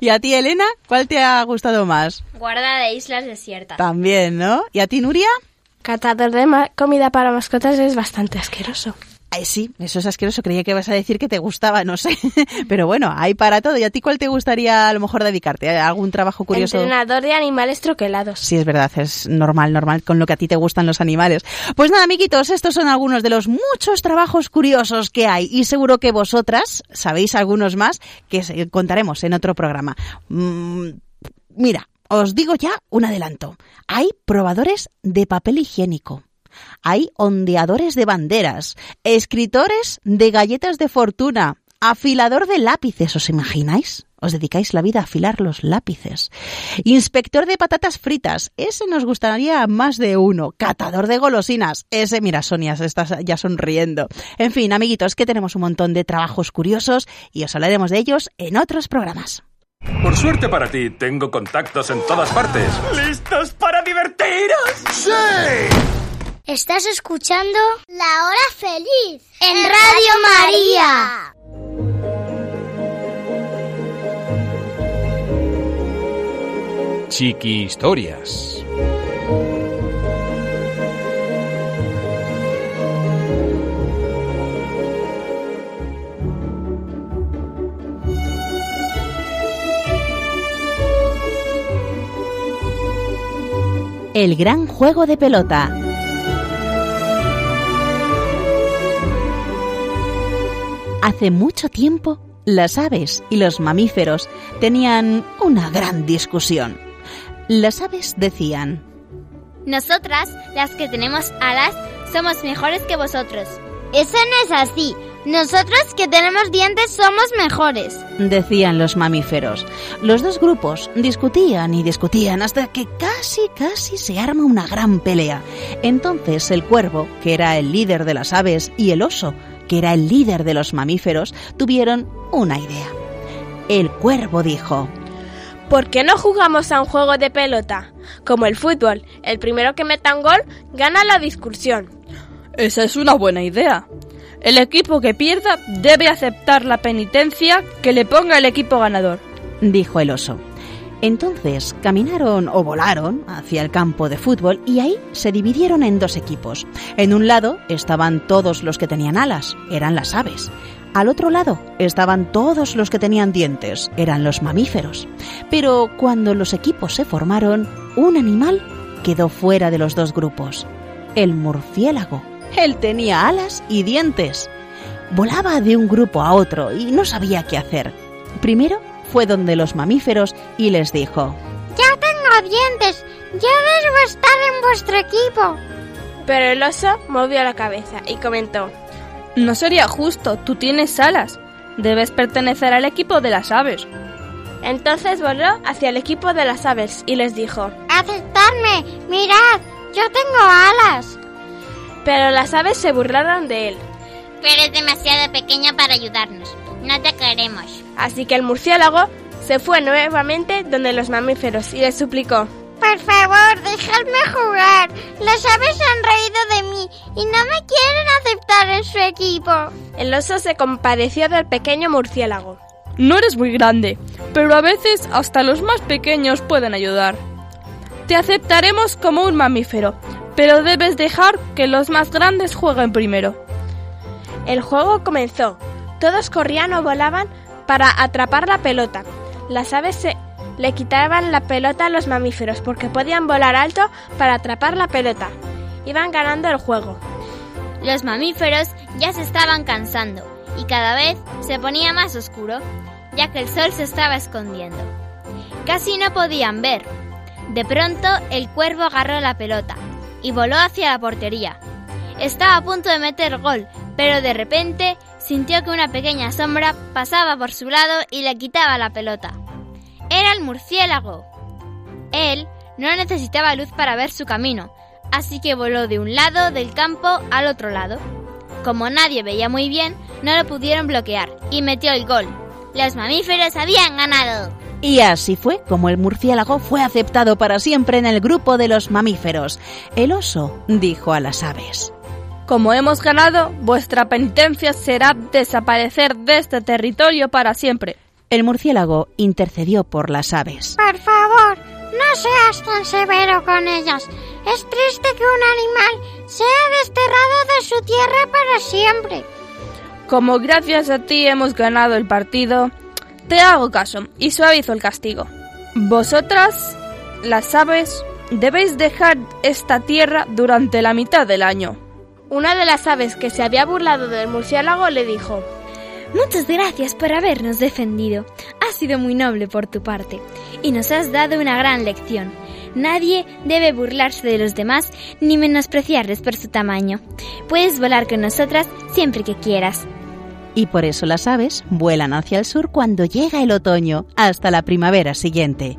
¿Y a ti, Elena? ¿Cuál te ha gustado más? Guarda de islas desiertas. También, ¿no? ¿Y a ti, Nuria? Catador de comida para mascotas es bastante asqueroso. Ay, sí, eso es asqueroso. Creía que ibas a decir que te gustaba, no sé. Pero bueno, hay para todo. ¿Y a ti cuál te gustaría a lo mejor dedicarte? ¿A ¿Algún trabajo curioso? Entrenador de animales troquelados. Sí, es verdad, es normal, normal, con lo que a ti te gustan los animales. Pues nada, amiguitos, estos son algunos de los muchos trabajos curiosos que hay y seguro que vosotras sabéis algunos más que contaremos en otro programa. Mm, mira, os digo ya un adelanto. Hay probadores de papel higiénico. Hay ondeadores de banderas, escritores de galletas de fortuna, afilador de lápices, ¿os imagináis? Os dedicáis la vida a afilar los lápices. Inspector de patatas fritas, ese nos gustaría más de uno. Catador de golosinas, ese, mira, Sonia, se está ya sonriendo. En fin, amiguitos, que tenemos un montón de trabajos curiosos y os hablaremos de ellos en otros programas. Por suerte para ti, tengo contactos en todas partes. ¿Listos para divertiros? ¡Sí! Estás escuchando La Hora Feliz en Radio María. Chiqui Historias. El gran juego de pelota. Hace mucho tiempo, las aves y los mamíferos tenían una gran discusión. Las aves decían, Nosotras, las que tenemos alas, somos mejores que vosotros. Eso no es así. Nosotros que tenemos dientes somos mejores. decían los mamíferos. Los dos grupos discutían y discutían hasta que casi, casi se arma una gran pelea. Entonces el cuervo, que era el líder de las aves, y el oso, que era el líder de los mamíferos, tuvieron una idea. El cuervo dijo, ¿Por qué no jugamos a un juego de pelota? Como el fútbol, el primero que meta un gol gana la discusión. Esa es una buena idea. El equipo que pierda debe aceptar la penitencia que le ponga el equipo ganador. dijo el oso. Entonces caminaron o volaron hacia el campo de fútbol y ahí se dividieron en dos equipos. En un lado estaban todos los que tenían alas, eran las aves. Al otro lado estaban todos los que tenían dientes, eran los mamíferos. Pero cuando los equipos se formaron, un animal quedó fuera de los dos grupos, el murciélago. Él tenía alas y dientes. Volaba de un grupo a otro y no sabía qué hacer. Primero fue donde los mamíferos y les dijo, Ya tengo dientes. Ya debo estar en vuestro equipo. Pero el oso movió la cabeza y comentó, No sería justo, tú tienes alas. Debes pertenecer al equipo de las aves. Entonces voló hacia el equipo de las aves y les dijo, Aceptadme. Mirad, yo tengo alas. Pero las aves se burlaron de él. Tú eres demasiado pequeña para ayudarnos. No te queremos. Así que el murciélago se fue nuevamente donde los mamíferos y les suplicó, Por favor, dejadme jugar. Las aves han reído de mí y no me quieren aceptar en su equipo. El oso se compadeció del pequeño murciélago. No eres muy grande, pero a veces hasta los más pequeños pueden ayudar. Te aceptaremos como un mamífero, pero debes dejar que los más grandes jueguen primero. El juego comenzó. Todos corrían o volaban para atrapar la pelota. Las aves se le quitaban la pelota a los mamíferos porque podían volar alto para atrapar la pelota. Iban ganando el juego. Los mamíferos ya se estaban cansando y cada vez se ponía más oscuro, ya que el sol se estaba escondiendo. Casi no podían ver. De pronto el cuervo agarró la pelota y voló hacia la portería. Estaba a punto de meter gol, pero de repente sintió que una pequeña sombra pasaba por su lado y le quitaba la pelota. Era el murciélago. Él no necesitaba luz para ver su camino, así que voló de un lado del campo al otro lado. Como nadie veía muy bien, no lo pudieron bloquear y metió el gol. Los mamíferos habían ganado. Y así fue como el murciélago fue aceptado para siempre en el grupo de los mamíferos. El oso dijo a las aves. Como hemos ganado, vuestra penitencia será desaparecer de este territorio para siempre. El murciélago intercedió por las aves. Por favor, no seas tan severo con ellas. Es triste que un animal sea desterrado de su tierra para siempre. Como gracias a ti hemos ganado el partido, te hago caso y suavizo el castigo. Vosotras, las aves, debéis dejar esta tierra durante la mitad del año. Una de las aves que se había burlado del murciélago le dijo, Muchas gracias por habernos defendido. Ha sido muy noble por tu parte y nos has dado una gran lección. Nadie debe burlarse de los demás ni menospreciarles por su tamaño. Puedes volar con nosotras siempre que quieras. Y por eso las aves vuelan hacia el sur cuando llega el otoño, hasta la primavera siguiente.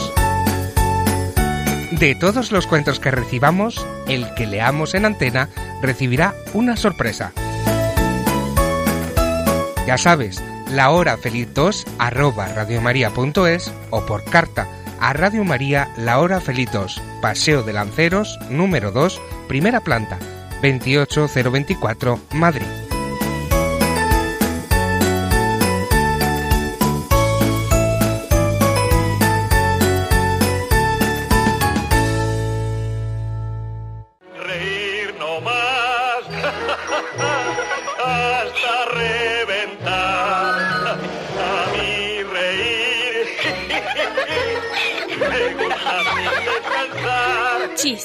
De todos los cuentos que recibamos, el que leamos en antena recibirá una sorpresa. Ya sabes, la hora feliz 2 arroba radiomaria.es o por carta a Radio María La Hora Feliz 2, Paseo de Lanceros, número 2, primera planta, 28024, Madrid.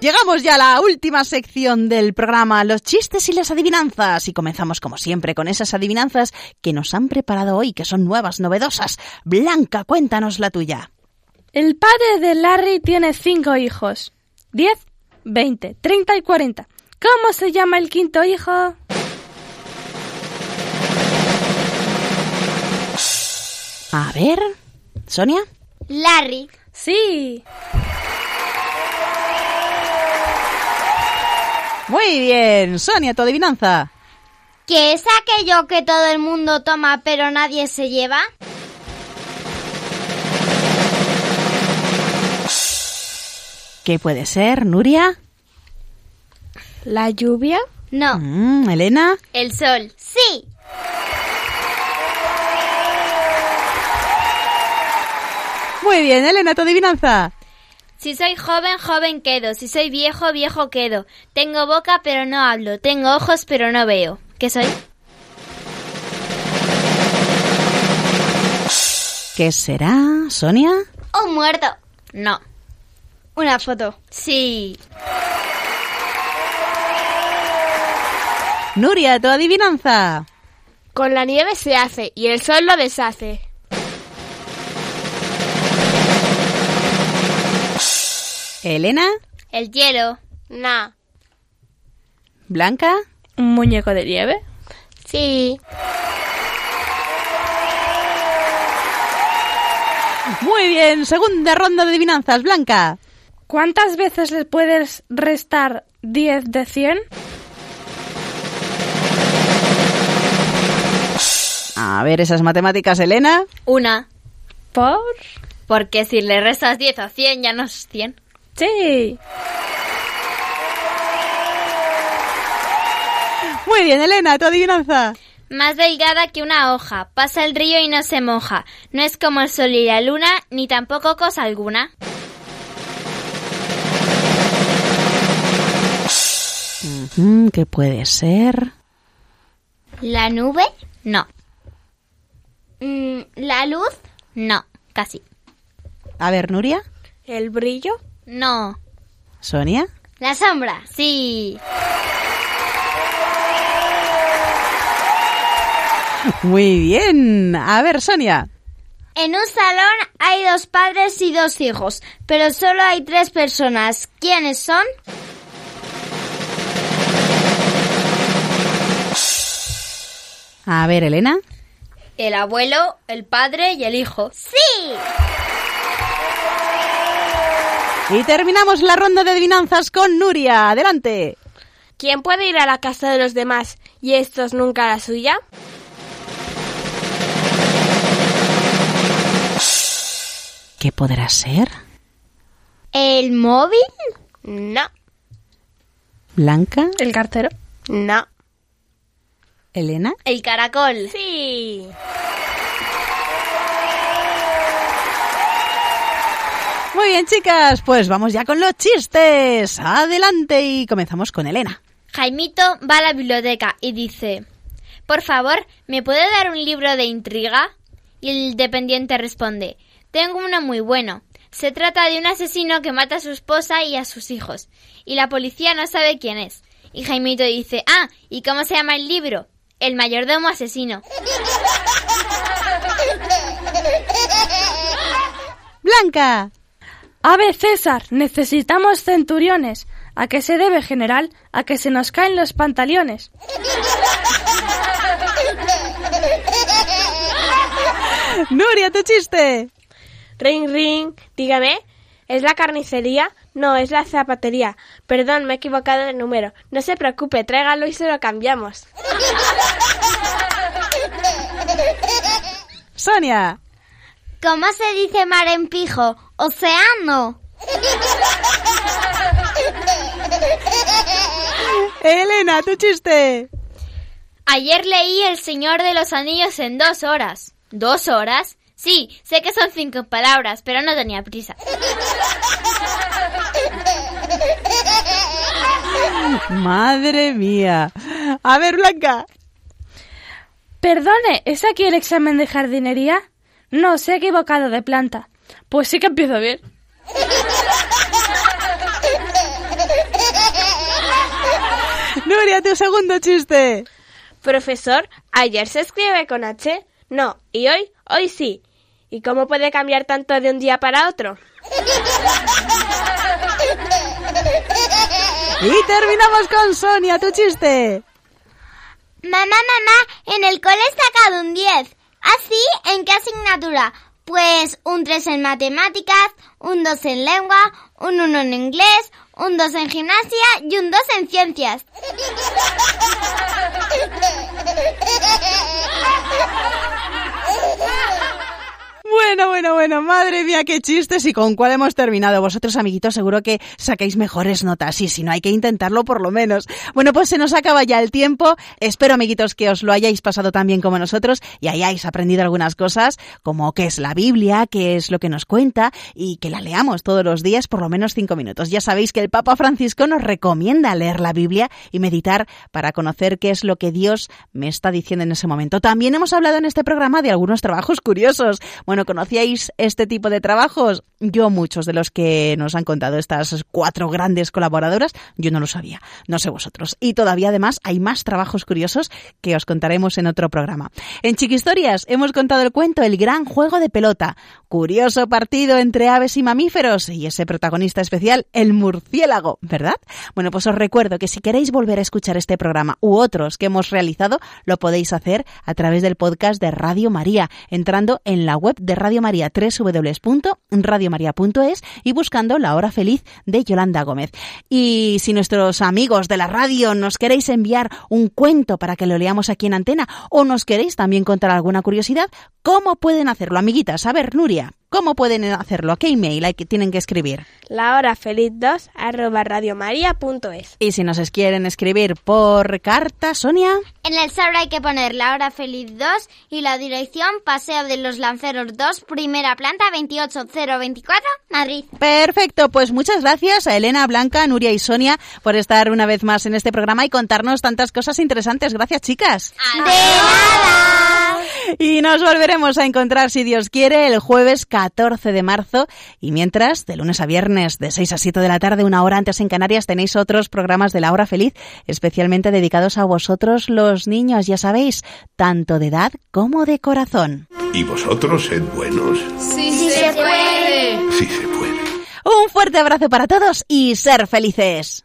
Llegamos ya a la última sección del programa, los chistes y las adivinanzas. Y comenzamos como siempre con esas adivinanzas que nos han preparado hoy, que son nuevas, novedosas. Blanca, cuéntanos la tuya. El padre de Larry tiene cinco hijos. Diez, veinte, treinta y cuarenta. ¿Cómo se llama el quinto hijo? A ver, Sonia. Larry. Sí. Muy bien, Sonia, tu adivinanza. ¿Qué es aquello que todo el mundo toma pero nadie se lleva? ¿Qué puede ser, Nuria? ¿La lluvia? No. Mm, Elena. El sol. Sí. Muy bien, Elena, tu adivinanza. Si soy joven, joven quedo. Si soy viejo, viejo quedo. Tengo boca, pero no hablo. Tengo ojos, pero no veo. ¿Qué soy? ¿Qué será, Sonia? Un muerto. No. Una foto. Sí. Nuria, tu adivinanza. Con la nieve se hace y el sol lo deshace. Elena. El hielo. No. Blanca. ¿Un muñeco de nieve? Sí. Muy bien, segunda ronda de adivinanzas, Blanca. ¿Cuántas veces le puedes restar 10 de 100? A ver esas matemáticas, Elena. Una. ¿Por? Porque si le restas 10 a 100 ya no es 100. Sí. Muy bien, Elena, tu adivinanza. Más delgada que una hoja. Pasa el río y no se moja. No es como el sol y la luna, ni tampoco cosa alguna. ¿Qué puede ser? ¿La nube? No. Mm, ¿La luz? No, casi. A ver, Nuria. ¿El brillo? No. Sonia. ¿La sombra? Sí. Muy bien. A ver, Sonia. En un salón hay dos padres y dos hijos, pero solo hay tres personas. ¿Quiénes son? A ver, Elena. El abuelo, el padre y el hijo. ¡Sí! Y terminamos la ronda de adivinanzas con Nuria. Adelante. ¿Quién puede ir a la casa de los demás y estos nunca a la suya? ¿Qué podrá ser? ¿El móvil? No, ¿Blanca? El cartero. no. ¿Elena? El caracol. Sí. Muy bien, chicas. Pues vamos ya con los chistes. Adelante y comenzamos con Elena. Jaimito va a la biblioteca y dice, Por favor, ¿me puede dar un libro de intriga? Y el dependiente responde, Tengo uno muy bueno. Se trata de un asesino que mata a su esposa y a sus hijos, y la policía no sabe quién es. Y Jaimito dice, Ah, ¿y cómo se llama el libro? El mayordomo asesino. Blanca. Ave César, necesitamos centuriones. ¿A qué se debe, general? A que se nos caen los pantalones. Nuria, tu chiste. Ring, ring. Dígame, ¿es la carnicería? No, es la zapatería. Perdón, me he equivocado de número. No se preocupe, tráigalo y se lo cambiamos. Sonia. ¿Cómo se dice mar en pijo? Océano. Elena, tu chiste. Ayer leí El Señor de los Anillos en dos horas. ¿Dos horas? Sí, sé que son cinco palabras, pero no tenía prisa. Madre mía. A ver, Blanca. Perdone, ¿es aquí el examen de jardinería? No, se ha equivocado de planta. Pues sí que empiezo bien. Nuria, tu segundo chiste. Profesor, ¿ayer se escribe con H? No, ¿y hoy? Hoy sí. ¿Y cómo puede cambiar tanto de un día para otro? Y terminamos con Sonia, tu chiste. Mamá, mamá, en el cole he sacado un 10. ¿Así? ¿En qué asignatura? Pues un 3 en matemáticas, un 2 en lengua, un 1 en inglés, un 2 en gimnasia y un 2 en ciencias. Bueno, bueno, bueno, madre mía, qué chistes y con cuál hemos terminado. Vosotros, amiguitos, seguro que sacáis mejores notas y si no hay que intentarlo por lo menos. Bueno, pues se nos acaba ya el tiempo. Espero, amiguitos, que os lo hayáis pasado tan bien como nosotros y hayáis aprendido algunas cosas, como qué es la Biblia, qué es lo que nos cuenta y que la leamos todos los días por lo menos cinco minutos. Ya sabéis que el Papa Francisco nos recomienda leer la Biblia y meditar para conocer qué es lo que Dios me está diciendo en ese momento. También hemos hablado en este programa de algunos trabajos curiosos. Bueno, ¿conocíais este tipo de trabajos? Yo muchos de los que nos han contado estas cuatro grandes colaboradoras, yo no lo sabía, no sé vosotros. Y todavía además hay más trabajos curiosos que os contaremos en otro programa. En Chiquistorias hemos contado el cuento El gran juego de pelota, curioso partido entre aves y mamíferos y ese protagonista especial, el murciélago, ¿verdad? Bueno, pues os recuerdo que si queréis volver a escuchar este programa u otros que hemos realizado, lo podéis hacer a través del podcast de Radio María, entrando en la web de Radio María, www.radiomaria.es y buscando La Hora Feliz de Yolanda Gómez. Y si nuestros amigos de la radio nos queréis enviar un cuento para que lo leamos aquí en antena o nos queréis también contar alguna curiosidad, ¿cómo pueden hacerlo, amiguitas? A ver, Nuria. ¿Cómo pueden hacerlo? ¿A qué email hay que, tienen que escribir? La hora feliz 2 arroba radiomaria.es. Y si nos quieren escribir por carta, Sonia. En el sobre hay que poner la hora feliz 2 y la dirección Paseo de los Lanceros 2, primera planta 28024, Madrid. Perfecto, pues muchas gracias a Elena, Blanca, Nuria y Sonia por estar una vez más en este programa y contarnos tantas cosas interesantes. Gracias, chicas. ¡De nada! Y nos volveremos a encontrar, si Dios quiere, el jueves 14 de marzo. Y mientras, de lunes a viernes, de 6 a 7 de la tarde, una hora antes en Canarias, tenéis otros programas de la hora feliz, especialmente dedicados a vosotros, los niños, ya sabéis, tanto de edad como de corazón. ¿Y vosotros sed buenos? Sí, sí se puede. Sí se puede. Un fuerte abrazo para todos y ser felices.